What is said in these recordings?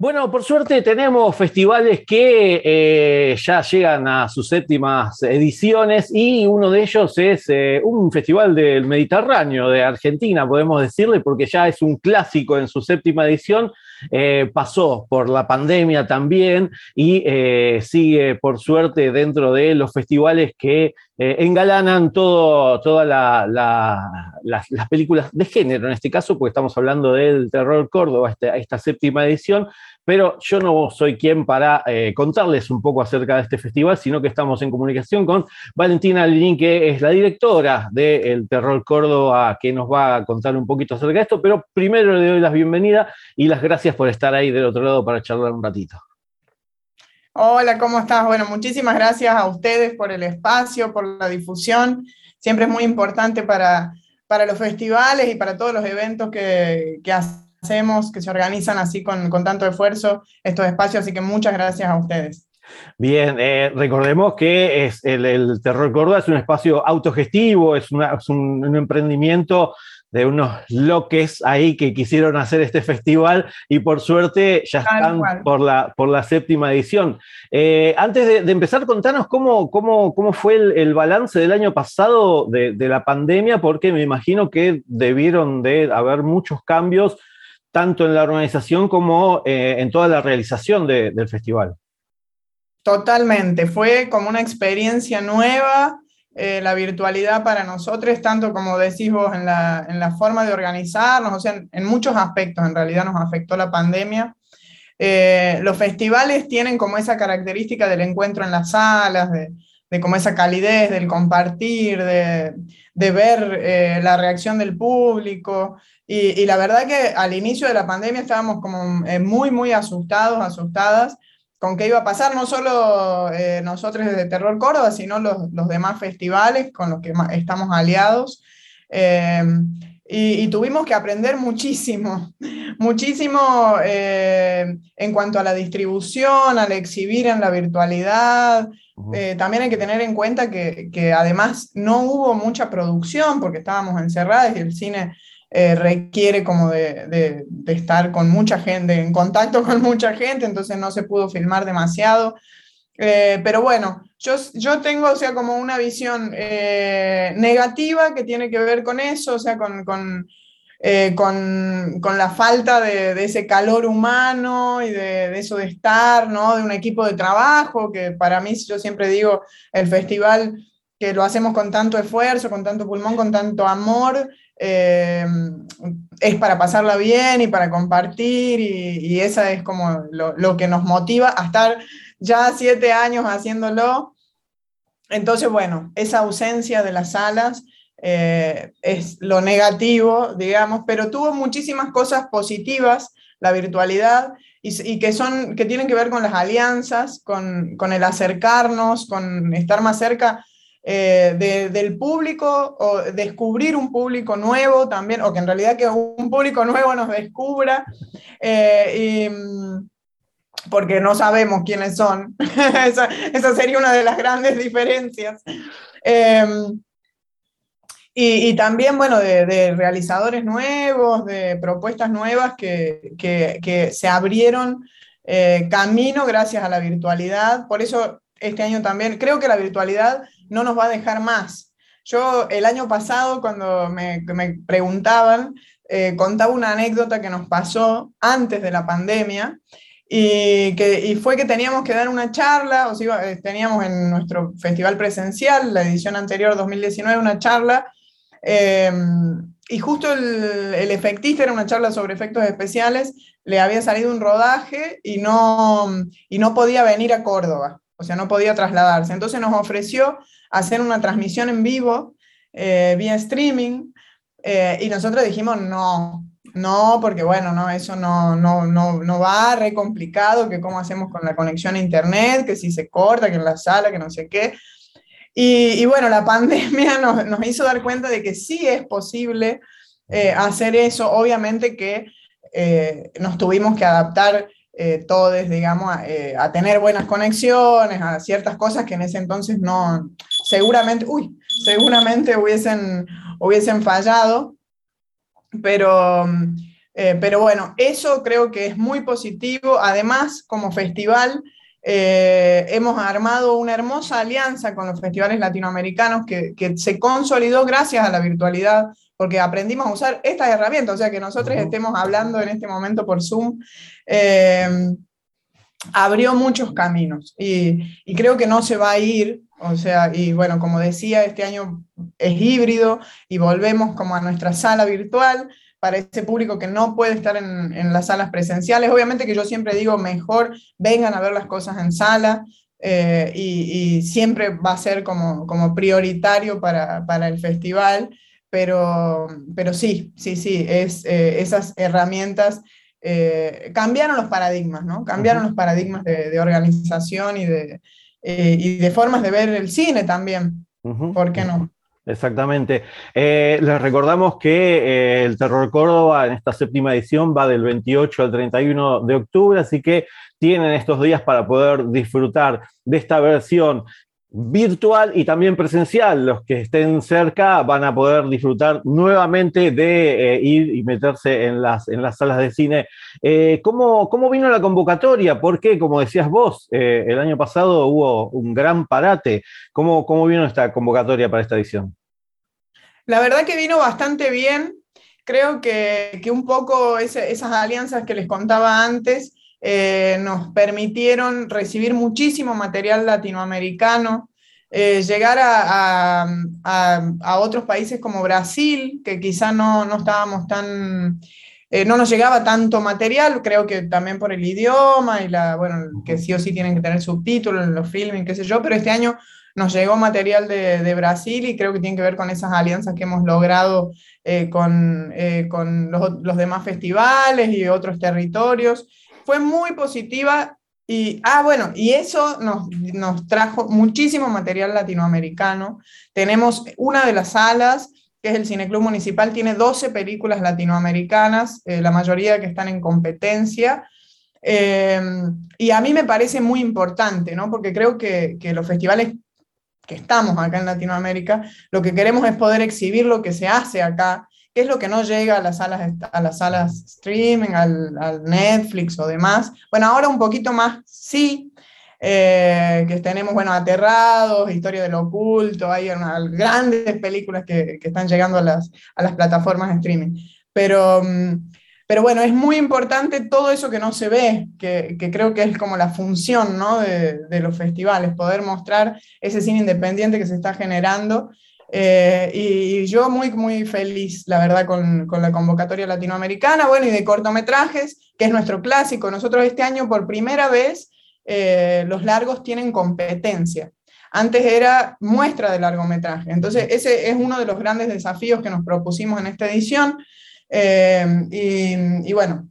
Bueno, por suerte tenemos festivales que eh, ya llegan a sus séptimas ediciones y uno de ellos es eh, un festival del Mediterráneo de Argentina, podemos decirle, porque ya es un clásico en su séptima edición. Eh, pasó por la pandemia también y sigue, por suerte, dentro de los festivales que engalanan todo, todas las, películas de género, en este caso, porque estamos hablando del Terror Córdoba, esta séptima edición, pero yo no soy quien para eh, contarles un poco acerca de este festival, sino que estamos en comunicación con Valentina Linín, que es la directora del Terror Córdoba, que nos va a contar un poquito acerca de esto, pero primero le doy las bienvenidas y las gracias por estar ahí del otro lado para charlar un ratito. Hola, ¿cómo estás? Bueno, muchísimas gracias a ustedes por el espacio, por la difusión. Siempre es muy importante para, para los festivales y para todos los eventos que, que hacen hacemos, que se organizan así con, tanto esfuerzo estos espacios, así que muchas gracias a ustedes. Bien, eh, recordemos que es el, Terror Córdoba es un espacio autogestivo, es, un, emprendimiento de unos loques ahí que quisieron hacer este festival y por suerte ya están por la, por la séptima edición. Eh, antes de, empezar, contanos cómo, cómo, cómo fue el, balance del año pasado de, de, la pandemia, porque me imagino que debieron de haber muchos cambios tanto en la organización como eh, en toda la realización del festival. Totalmente, fue como una experiencia nueva eh, la virtualidad para nosotros, tanto como decís vos en la, forma de organizarnos, o sea, en, muchos aspectos en realidad nos afectó la pandemia. Eh, los festivales tienen como esa característica del encuentro en las salas, de, de como esa calidez, del compartir, de, de ver la reacción del público. Y, la verdad que al inicio de la pandemia estábamos como eh, muy, muy asustados, asustadas con qué iba a pasar, no solo eh, nosotros desde Terror Córdoba, sino los, los, demás festivales con los que estamos aliados. Eh, y, tuvimos que aprender muchísimo, muchísimo en cuanto a la distribución, al exhibir en la virtualidad. también hay que tener en cuenta que, que, además no hubo mucha producción porque estábamos encerrados y el cine eh, requiere como de, estar con mucha gente, en contacto con mucha gente, entonces no se pudo filmar demasiado. Eh, pero bueno, yo, yo tengo, o sea, como una visión eh, negativa que tiene que ver con eso, o sea, con, con, con, la falta de, ese calor humano y de, eso de estar, ¿no? De un equipo de trabajo, que para mí, yo siempre digo, el festival que lo hacemos con tanto esfuerzo, con tanto pulmón, con tanto amor, eh, es para pasarla bien y para compartir y, esa es como lo, que nos motiva a estar ya siete años haciéndolo. Entonces, bueno, esa ausencia de las salas eh, es lo negativo, digamos, pero tuvo muchísimas cosas positivas la virtualidad y, que, son, que tienen que ver con las alianzas, con, con el acercarnos, con estar más cerca eh, del público o descubrir un público nuevo también, o que en realidad que un público nuevo nos descubra, eh, mm, porque no sabemos quiénes son. esa, sería una de las grandes diferencias. Em, y, también, bueno, de, realizadores nuevos, de propuestas nuevas que, que se abrieron eh, camino gracias a la virtualidad. Por eso este año también, creo que la virtualidad no nos va a dejar más. Yo el año pasado, cuando me, preguntaban, eh, contaba una anécdota que nos pasó antes de la pandemia y, que, fue que teníamos que dar una charla, o sea, eh, teníamos en nuestro festival presencial, la edición anterior 2019, una charla, eh, y justo el, el, efectista era una charla sobre efectos especiales, le había salido un rodaje y no, y no podía venir a Córdoba, o sea, no podía trasladarse. Entonces nos ofreció hacer una transmisión en vivo eh, vía streaming y nosotros dijimos, no, No, porque bueno, no, eso no, no, no, no va, re complicado, que cómo hacemos con la conexión a internet, que si se corta, que en la sala, que no sé qué. Y, bueno, la pandemia nos, nos, hizo dar cuenta de que sí es posible eh, hacer eso. Obviamente que eh, nos tuvimos que adaptar eh, todos, digamos, a, tener buenas conexiones, a ciertas cosas que en ese entonces no, seguramente, uy, seguramente hubiesen, hubiesen fallado. Pero, pero bueno, eso creo que es muy positivo. Además, como festival, eh, hemos armado una hermosa alianza con los festivales latinoamericanos que, se consolidó gracias a la virtualidad, porque aprendimos a usar estas herramientas, o sea que nosotros estemos hablando en este momento por Zoom, eh, abrió muchos caminos y, y, creo que no se va a ir, o sea, y bueno, como decía, este año es híbrido y volvemos como a nuestra sala virtual, para ese público que no puede estar en, las salas presenciales. Obviamente que yo siempre digo, mejor vengan a ver las cosas en sala eh, y, siempre va a ser como, como prioritario para, el festival, pero, pero sí, sí, sí, es, eh, esas herramientas eh, cambiaron los paradigmas, ¿no? Cambiaron los paradigmas de, organización y de, y de formas de ver el cine también. ¿Por qué no? Exactamente. Eh, les recordamos que eh, el Terror Córdoba en esta séptima edición va del 28 al 31 de octubre, así que tienen estos días para poder disfrutar de esta versión virtual y también presencial. Los que estén cerca van a poder disfrutar nuevamente de eh, ir y meterse en las, en las salas de cine. ¿cómo, ¿cómo, vino la convocatoria? Porque, como decías vos, el año pasado hubo un gran parate. ¿Cómo, ¿Cómo vino esta convocatoria para esta edición? La verdad que vino bastante bien. Creo que, un poco esas alianzas que les contaba antes eh, nos permitieron recibir muchísimo material latinoamericano, eh, llegar a, otros países como Brasil, que quizá no, estábamos tan, eh, no nos llegaba tanto material, creo que también por el idioma y la, bueno, que sí o sí tienen que tener subtítulos en los filmes, qué sé yo, pero este año nos llegó material de, Brasil y creo que tiene que ver con esas alianzas que hemos logrado eh, con, eh, con los, demás festivales y otros territorios. Fue muy positiva y, ah, bueno, y eso nos, nos trajo muchísimo material latinoamericano. Tenemos una de las salas que es el Cineclub Municipal, tiene 12 películas latinoamericanas, eh, la mayoría que están en competencia. y a mí me parece muy importante, ¿no? porque creo que, que, los festivales que estamos acá en Latinoamérica, lo que queremos es poder exhibir lo que se hace acá, que es lo que no llega a las salas, a las salas streaming, al, Netflix o demás. Bueno, ahora un poquito más sí, eh, que tenemos, bueno, Aterrados, Historia del Oculto, hay unas grandes películas que, que, están llegando a las, a las plataformas de streaming. Pero... Mm, pero bueno, es muy importante todo eso que no se ve, que, creo que es como la función ¿no? de, los festivales, poder mostrar ese cine independiente que se está generando. Eh, y, yo muy, muy feliz, la verdad, con, con, la convocatoria latinoamericana, bueno, y de cortometrajes, que es nuestro clásico. Nosotros este año, por primera vez, eh, los largos tienen competencia. Antes era muestra de largometraje. Entonces, ese es uno de los grandes desafíos que nos propusimos en esta edición. Em, y, bueno,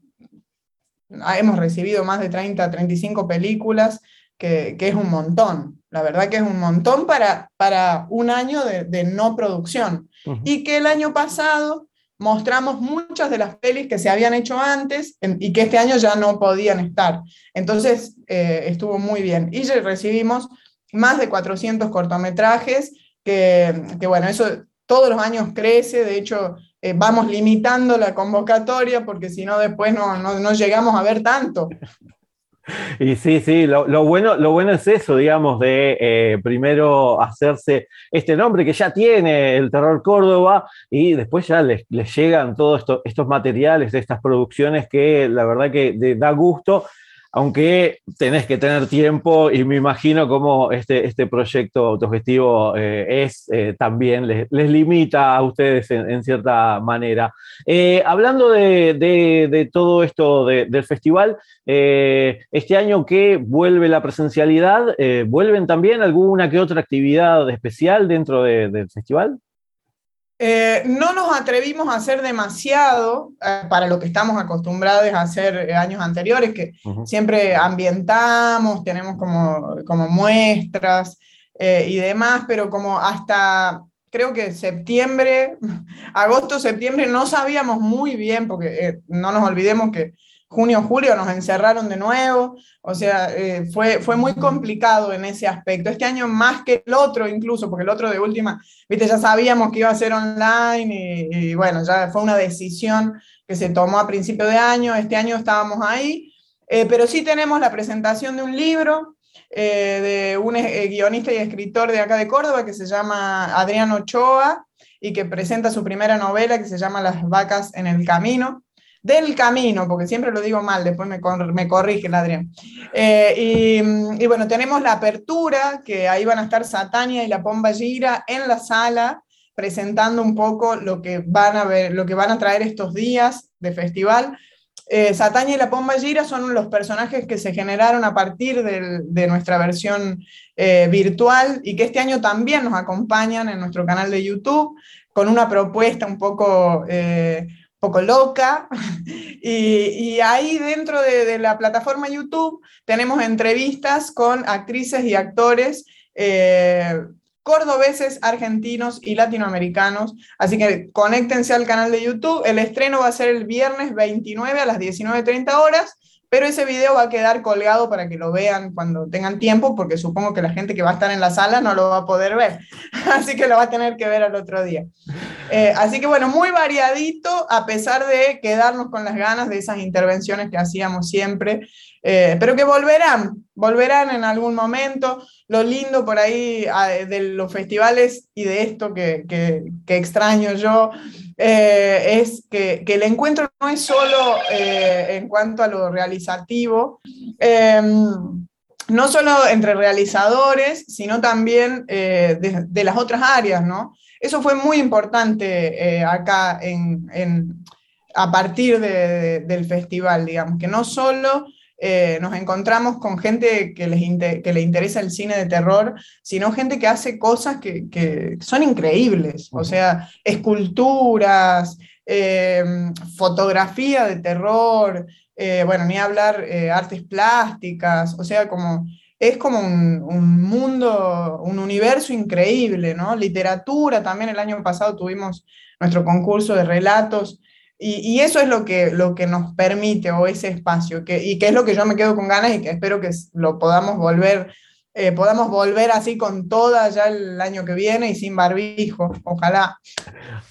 hemos recibido más de 30, 35 películas, que, es un montón. La verdad que es un montón para, para un año de, no producción. Y que el año pasado mostramos muchas de las pelis que se habían hecho antes y que este año ya no podían estar. Entonces eh, estuvo muy bien. Y recibimos más de 400 cortometrajes, que, que bueno, eso todos los años crece, de hecho eh, vamos limitando la convocatoria porque si no después no, no, llegamos a ver tanto. Y sí, sí, lo, bueno, lo bueno es eso, digamos, de eh, primero hacerse este nombre que ya tiene el Terror Córdoba y después ya les, llegan todos estos materiales, estas producciones que la verdad que da gusto aunque tenés que tener tiempo y me imagino cómo este, este proyecto autogestivo eh, es, eh, también les, limita a ustedes en, cierta manera. Eh, hablando de, todo esto del festival, este año que vuelve la presencialidad, ¿vuelven también alguna que otra actividad especial dentro del festival? Eh, no nos atrevimos a hacer demasiado eh, para lo que estamos acostumbrados a hacer años anteriores, que siempre ambientamos, tenemos como, como muestras y demás, pero como hasta creo que septiembre, agosto, septiembre, no sabíamos muy bien, porque no nos olvidemos que junio, julio nos encerraron de nuevo, o sea, eh, fue, fue muy complicado en ese aspecto. Este año más que el otro incluso, porque el otro de última, viste, ya sabíamos que iba a ser online y, bueno, ya fue una decisión que se tomó a principio de año, este año estábamos ahí, eh, pero sí tenemos la presentación de un libro eh, de un guionista y escritor de acá de Córdoba que se llama Adriano Ochoa y que presenta su primera novela que se llama Las vacas en el camino del camino, porque siempre lo digo mal, después me, me corrige el Adrián. Eh, y, bueno, tenemos la apertura, que ahí van a estar Satania y la Pomba Gira en la sala, presentando un poco lo que van a ver, lo que van a traer estos días de festival. Eh, Satania y la Pomba Gira son los personajes que se generaron a partir de nuestra versión eh, virtual y que este año también nos acompañan en nuestro canal de YouTube con una propuesta un poco poco loca. Y, ahí dentro de, la plataforma YouTube tenemos entrevistas con actrices y actores eh, cordobeses, argentinos y latinoamericanos. Así que conéctense al canal de YouTube. El estreno va a ser el viernes 29 a las 19.30 horas pero ese video va a quedar colgado para que lo vean cuando tengan tiempo, porque supongo que la gente que va a estar en la sala no lo va a poder ver, así que lo va a tener que ver al otro día. Eh, así que bueno, muy variadito, a pesar de quedarnos con las ganas de esas intervenciones que hacíamos siempre, eh, pero que volverán, volverán en algún momento. Lo lindo por ahí ah, de los festivales y de esto que, que, extraño yo eh, es que, que, el encuentro no es solo eh, en cuanto a lo realizativo, em, no solo entre realizadores, sino también de, las otras áreas, ¿no? Eso fue muy importante acá en, en, a partir de, del festival, digamos, que no solo eh, nos encontramos con gente que, les que le interesa el cine de terror, sino gente que hace cosas que, son increíbles, o sea, esculturas, em, fotografía de terror, eh, bueno, ni hablar eh, artes plásticas, o sea, como es como un, un, mundo, un universo increíble, ¿no? Literatura, también el año pasado tuvimos nuestro concurso de relatos y, eso es lo que, lo que nos permite, o ese espacio, que, y que es lo que yo me quedo con ganas y que espero que lo podamos volver, eh, podamos volver así con toda ya el año que viene y sin barbijo, ojalá.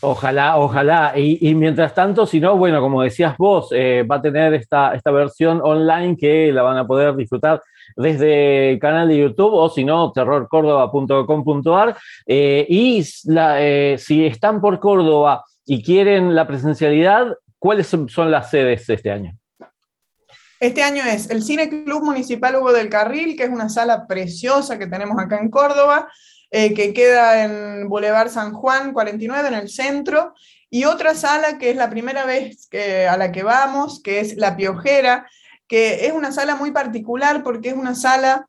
Ojalá, ojalá. Y, mientras tanto, si no, bueno, como decías vos, eh, va a tener esta, esta versión online que la van a poder disfrutar desde el canal de YouTube o si no, terrorcórdoba.com.ar. Eh, y si están por Córdoba, y quieren la presencialidad, ¿cuáles son las sedes de este año? Este año es el Cine Club Municipal Hugo del Carril, que es una sala preciosa que tenemos acá en Córdoba, eh, que queda en Boulevard San Juan 49, en el centro, y otra sala que es la primera vez que, a la que vamos, que es La Piojera, que es una sala muy particular porque es una sala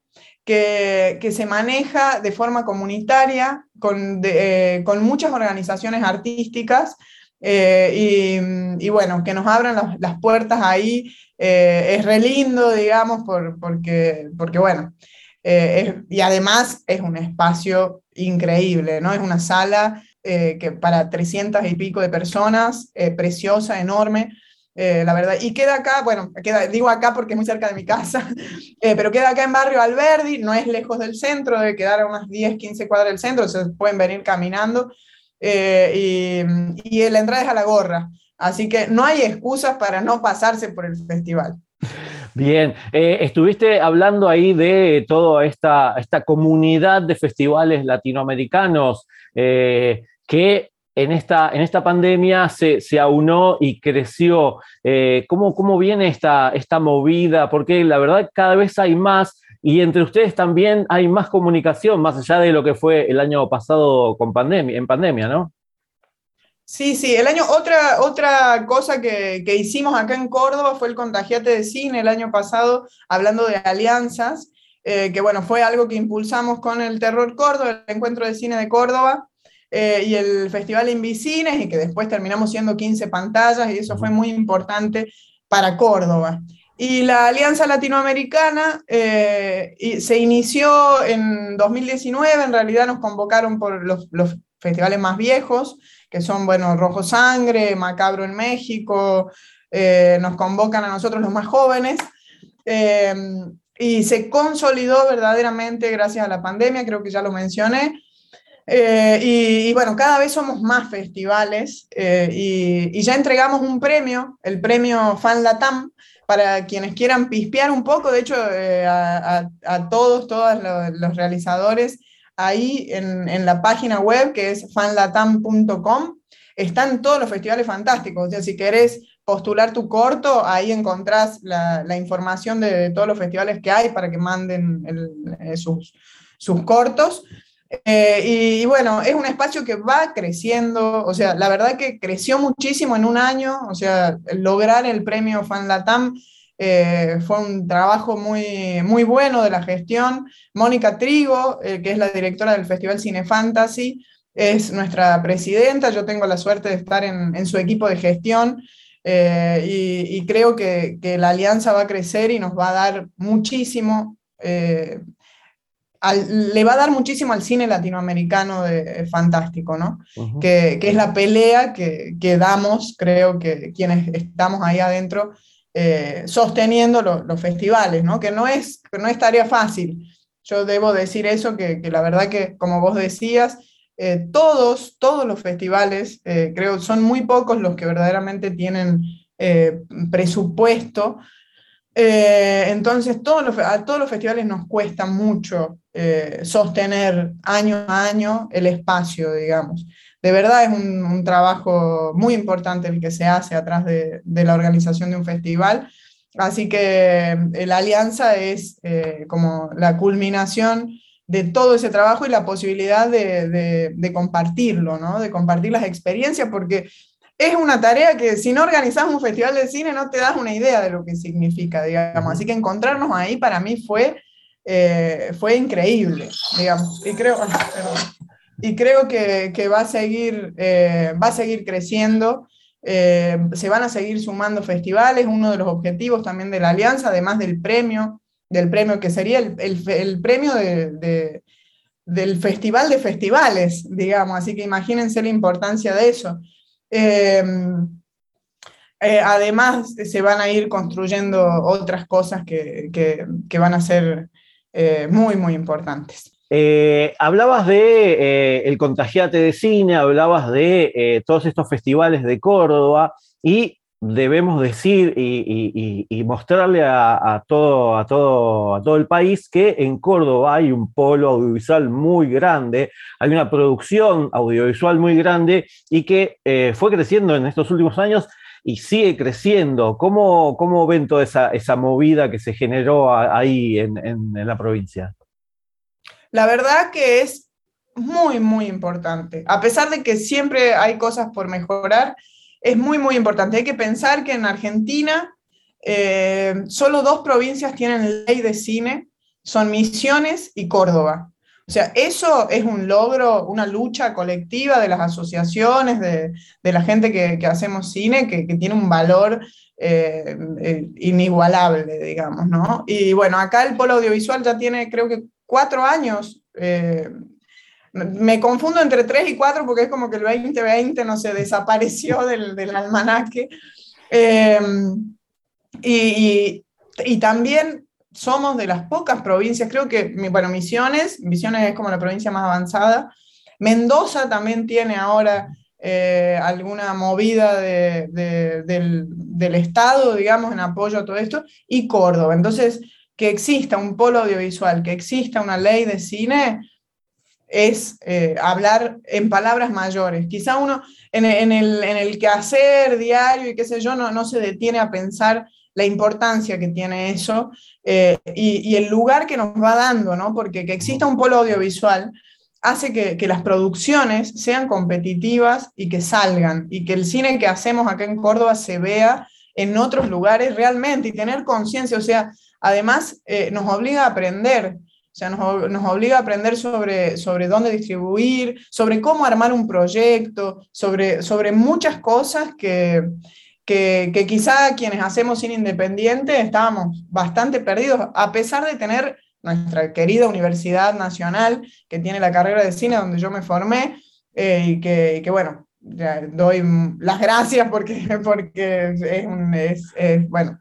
que, que se maneja de forma comunitaria con, eh, con muchas organizaciones artísticas eh, y, y, bueno, que nos abran las, puertas ahí eh, es re lindo, digamos, por, porque, porque bueno, y además es un espacio increíble, ¿no? Es una sala que para 300 y pico de personas, preciosa, enorme, eh, la verdad. Y queda acá, bueno, queda, digo acá porque es muy cerca de mi casa, eh, pero queda acá en Barrio Alberdi, no es lejos del centro, debe quedar a unas 10, 15 cuadras del centro, se pueden venir caminando. Eh, y, y la entrada es a la gorra. Así que no hay excusas para no pasarse por el festival. Bien, estuviste hablando ahí de toda esta, esta comunidad de festivales latinoamericanos que en esta, en esta pandemia se, se aunó y creció. Eh, ¿cómo, ¿cómo, viene esta, esta movida? Porque la verdad cada vez hay más y entre ustedes también hay más comunicación, más allá de lo que fue el año pasado con pandemia, en pandemia, ¿no? Sí, sí, el año, otra, otra cosa que, que hicimos acá en Córdoba fue el Contagiate de Cine el año pasado, hablando de alianzas, eh, que bueno, fue algo que impulsamos con el Terror Córdoba, el Encuentro de Cine de Córdoba, y el Festival Invicines, y que después terminamos siendo 15 pantallas, y eso fue muy importante para Córdoba. Y la Alianza Latinoamericana eh, se inició en 2019, en realidad nos convocaron por los, festivales más viejos, que son, bueno, Rojo Sangre, Macabro en México, eh, nos convocan a nosotros los más jóvenes, eh, y se consolidó verdaderamente gracias a la pandemia, creo que ya lo mencioné, y, bueno, cada vez somos más festivales y, y, ya entregamos un premio, el premio Fan Latam, para quienes quieran pispear un poco, de hecho, eh, a, todos, todos los, realizadores, ahí en, la página web que es fanlatam.com, están todos los festivales fantásticos. O sea, si querés postular tu corto, ahí encontrás la, información de, todos los festivales que hay para que manden eh, sus, sus cortos. Eh, y, bueno, es un espacio que va creciendo, o sea, la verdad que creció muchísimo en un año, o sea, lograr el premio Fan Latam eh, fue un trabajo muy, muy bueno de la gestión. Mónica Trigo, eh, que es la directora del Festival Cine Fantasy, es nuestra presidenta, yo tengo la suerte de estar en, su equipo de gestión. y, creo que, que, la alianza va a crecer y nos va a dar muchísimo le va a dar muchísimo al cine latinoamericano de, fantástico, ¿no? que, es la pelea que, damos, creo que quienes estamos ahí adentro, eh, sosteniendo los festivales, ¿no? Que no es, no es tarea fácil. Yo debo decir eso, que, la verdad que, como vos decías, eh, todos, todos los festivales, eh, creo, son muy pocos los que verdaderamente tienen presupuesto entonces, todos a todos los festivales nos cuesta mucho eh, sostener año a año el espacio, digamos. De verdad es un, trabajo muy importante el que se hace atrás de, la organización de un festival. Así que eh, la alianza es eh, como la culminación de todo ese trabajo y la posibilidad de, de, compartirlo, ¿no? de compartir las experiencias, porque es una tarea que si no organizas un festival de cine no te das una idea de lo que significa, digamos. Así que encontrarnos ahí para mí fue eh, fue increíble, digamos. Y creo, y creo que, que va, a seguir, eh, va a seguir creciendo. Eh, se van a seguir sumando festivales, uno de los objetivos también de la alianza, además del premio, del premio que sería el, el, el premio de, de, del festival de festivales, digamos, así que imagínense la importancia de eso. Además, se van a ir construyendo otras cosas que, que, van a ser eh, muy, muy importantes. Eh, hablabas de eh, el Contagiate de Cine, hablabas de todos estos festivales de Córdoba y debemos decir y, mostrarle a, todo, a, todo, a todo el país que en Córdoba hay un polo audiovisual muy grande, hay una producción audiovisual muy grande y que fue creciendo en estos últimos años y sigue creciendo. ¿Cómo, cómo ven toda esa, esa, movida que se generó ahí en, en, la provincia? La verdad que es muy, muy importante. A pesar de que siempre hay cosas por mejorar, es muy, muy importante. Hay que pensar que en Argentina eh, solo dos provincias tienen ley de cine, son Misiones y Córdoba. O sea, eso es un logro, una lucha colectiva de las asociaciones, de, la gente que, hacemos cine, que, tiene un valor eh, eh, inigualable, digamos, ¿no? Y bueno, acá el polo audiovisual ya tiene, creo que, cuatro años. Me confundo entre tres y cuatro porque es como que el 2020, no se desapareció del, del almanaque. y, y también somos de las pocas provincias, creo que, bueno, Misiones, Misiones es como la provincia más avanzada. Mendoza también tiene ahora eh, alguna movida del, Estado, digamos, en apoyo a todo esto, y Córdoba. Entonces, que exista un polo audiovisual, que exista una ley de cine, es eh, hablar en palabras mayores. Quizá uno en, el, en el quehacer diario y qué sé yo, no, no se detiene a pensar la importancia que tiene eso eh, y, el lugar que nos va dando, ¿no? Porque que exista un polo audiovisual hace que, las producciones sean competitivas y que salgan, y que el cine que hacemos acá en Córdoba se vea en otros lugares realmente y tener conciencia, o sea, además eh, nos obliga a aprender. O sea, nos, obliga a aprender sobre, sobre dónde distribuir, sobre cómo armar un proyecto, sobre, sobre muchas cosas que, que, que quizá quienes hacemos cine independiente estábamos bastante perdidos, a pesar de tener nuestra querida Universidad Nacional, que tiene la carrera de cine donde yo me formé, eh, y que, que, bueno, doy las gracias porque, porque es, es, bueno,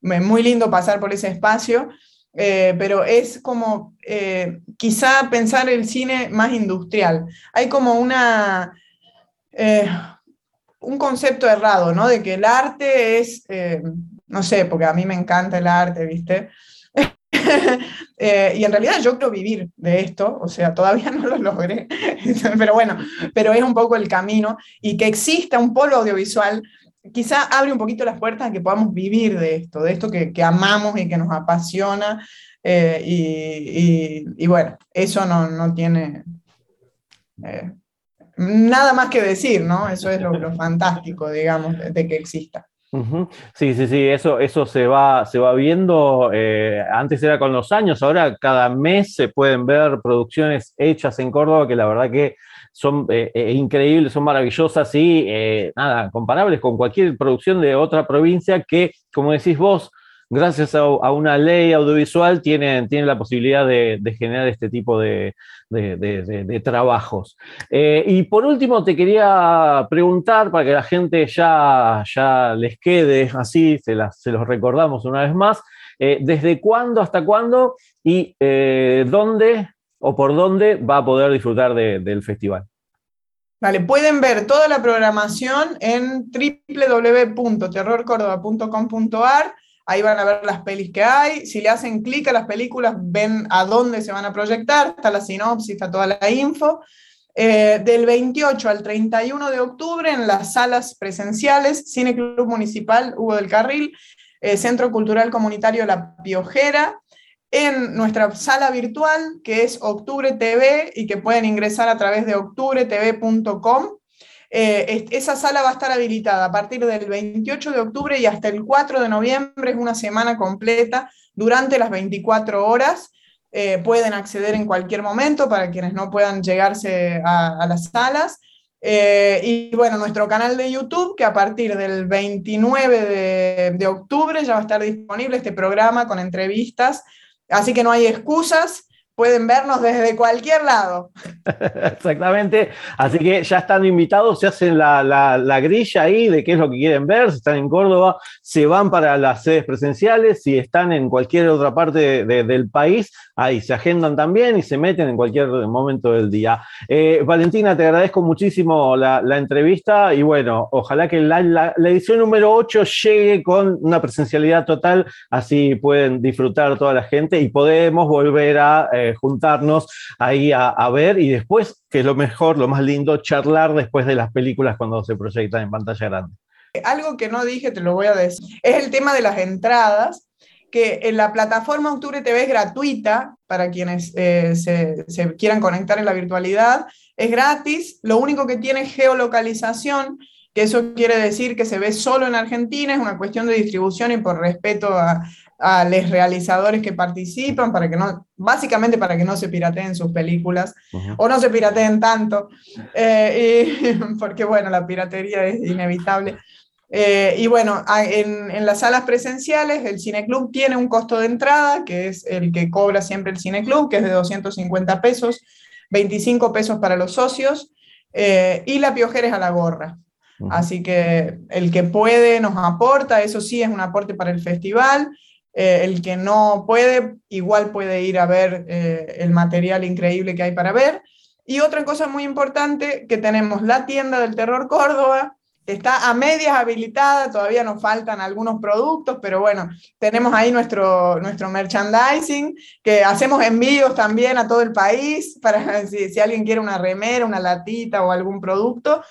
muy lindo pasar por ese espacio, eh, pero es como eh, quizá pensar el cine más industrial. Hay como una, un concepto errado, ¿no? De que el arte es, no sé, porque a mí me encanta el arte, ¿viste? Eh, y en realidad yo quiero vivir de esto, o sea, todavía no lo logré, pero bueno, pero es un poco el camino y que exista un polo audiovisual quizá abre un poquito las puertas a que podamos vivir de esto, de esto que, amamos y que nos apasiona. Eh, y, bueno, eso no, no tiene eh, nada más que decir, ¿no? Eso es lo, lo fantástico, digamos, de que exista. Sí, sí, sí, eso, eso se, va, se va viendo. Eh, antes era con los años, ahora cada mes se pueden ver producciones hechas en Córdoba que la verdad que son eh, eh, increíbles, son maravillosas y nada, comparables con cualquier producción de otra provincia que, como decís vos, gracias a, una ley audiovisual tienen, la posibilidad de, generar este tipo de, trabajos. Eh, y por último, te quería preguntar, para que la gente ya, ya les quede así, se, los recordamos una vez más, eh, ¿desde cuándo hasta cuándo y eh, dónde o por dónde va a poder disfrutar del festival? Vale, pueden ver toda la programación en www.terrorcordoba.com.ar ahí van a ver las pelis que hay, si le hacen clic a las películas, ven a dónde se van a proyectar, está la sinopsis, está toda la info. Eh, del 28 al 31 de octubre en las salas presenciales, Cine Club Municipal Hugo del Carril, eh, Centro Cultural Comunitario La Piojera, en nuestra sala virtual que es Octubre TV y que pueden ingresar a través de octubretv.com eh, esa sala va a estar habilitada a partir del 28 de octubre y hasta el 4 de noviembre, es una semana completa durante las 24 horas. Eh, pueden acceder en cualquier momento para quienes no puedan llegarse a, las salas. Eh, y bueno, nuestro canal de YouTube, que a partir del 29 de, de octubre ya va a estar disponible este programa con entrevistas, así que no hay excusas pueden vernos desde cualquier lado. Exactamente, así que ya están invitados, se hacen la, grilla ahí de qué es lo que quieren ver, si están en Córdoba, se van para las sedes presenciales, si están en cualquier otra parte del país, ahí se agendan también y se meten en cualquier momento del día. Eh, Valentina, te agradezco muchísimo la, entrevista y bueno, ojalá que la, edición número 8 llegue con una presencialidad total, así pueden disfrutar toda la gente y podemos volver a eh, juntarnos ahí a, ver y después, que es lo mejor, lo más lindo, charlar después de las películas cuando se proyectan en pantalla grande. Algo que no dije, te lo voy a decir, es el tema de las entradas que en la plataforma Octubre TV es gratuita para quienes eh, se, quieran conectar en la virtualidad. Es gratis, lo único que tiene es geolocalización, que eso quiere decir que se ve solo en Argentina, es una cuestión de distribución y por respeto a, los realizadores que participan, para que no, básicamente para que no se pirateen sus películas o no se pirateen tanto, eh, porque bueno, la piratería es inevitable. Eh, y bueno, en, las salas presenciales el Cineclub tiene un costo de entrada, que es el que cobra siempre el Cineclub, que es de 250 pesos, 25 pesos para los socios, eh, y la piojera es a la gorra. Así que el que puede nos aporta, eso sí es un aporte para el festival. Eh, el que no puede, igual puede ir a ver el material increíble que hay para ver. Y otra cosa muy importante, que tenemos la tienda del Terror Córdoba, está a medias habilitada, todavía nos faltan algunos productos, pero bueno, tenemos ahí nuestro, nuestro merchandising, que hacemos envíos también a todo el país, para si, alguien quiere una remera, una latita o algún producto.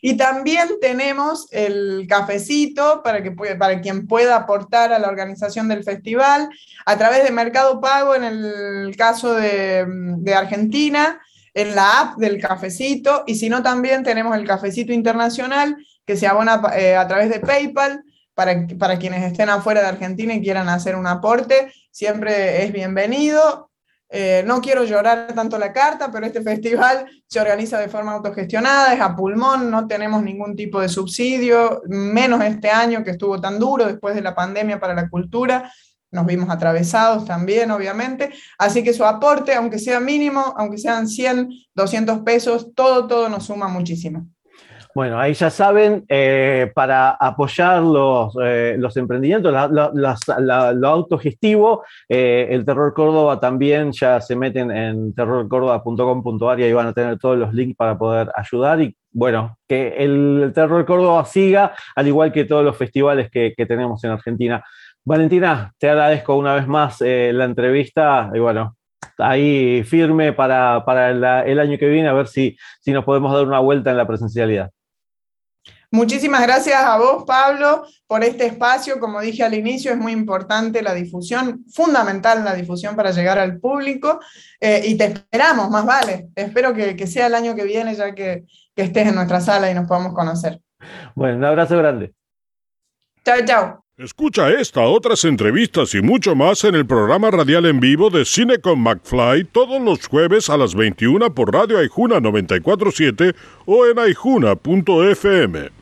Y también tenemos el cafecito para, que, para quien pueda aportar a la organización del festival a través de Mercado Pago en el caso de, de Argentina en la app del cafecito y si no también tenemos el cafecito internacional que se abona eh, a través de PayPal para, para quienes estén afuera de Argentina y quieran hacer un aporte, siempre es bienvenido. eh, no quiero llorar tanto la carta, pero este festival se organiza de forma autogestionada, es a pulmón, no tenemos ningún tipo de subsidio, menos este año que estuvo tan duro después de la pandemia para la cultura. Nos vimos atravesados también, obviamente. Así que su aporte, aunque sea mínimo, aunque sean 100, 200 pesos, todo, todo nos suma muchísimo. Bueno, ahí ya saben, eh, para apoyar los, eh, emprendimientos, lo autogestivo, eh, el Terror Córdoba también ya se meten en terrorcórdoba.com.ar y ahí van a tener todos los links para poder ayudar y bueno, que el Terror Córdoba siga, al igual que todos los festivales que, tenemos en Argentina. Valentina, te agradezco una vez más la entrevista y bueno, ahí firme para, el año que viene, a ver si, si nos podemos dar una vuelta en la presencialidad. Muchísimas gracias a vos, Pablo, por este espacio. Como dije al inicio, es muy importante la difusión, fundamental la difusión para llegar al público. Eh, y te esperamos, más vale. Espero que, sea el año que viene, ya que, que estés en nuestra sala y nos podamos conocer. Bueno, un abrazo grande. Chao, chao. Escucha esta, otras entrevistas y mucho más en el programa radial en vivo de Cine con McFly todos los jueves a las 21 por Radio Aijuna 947 o en aijuna.fm.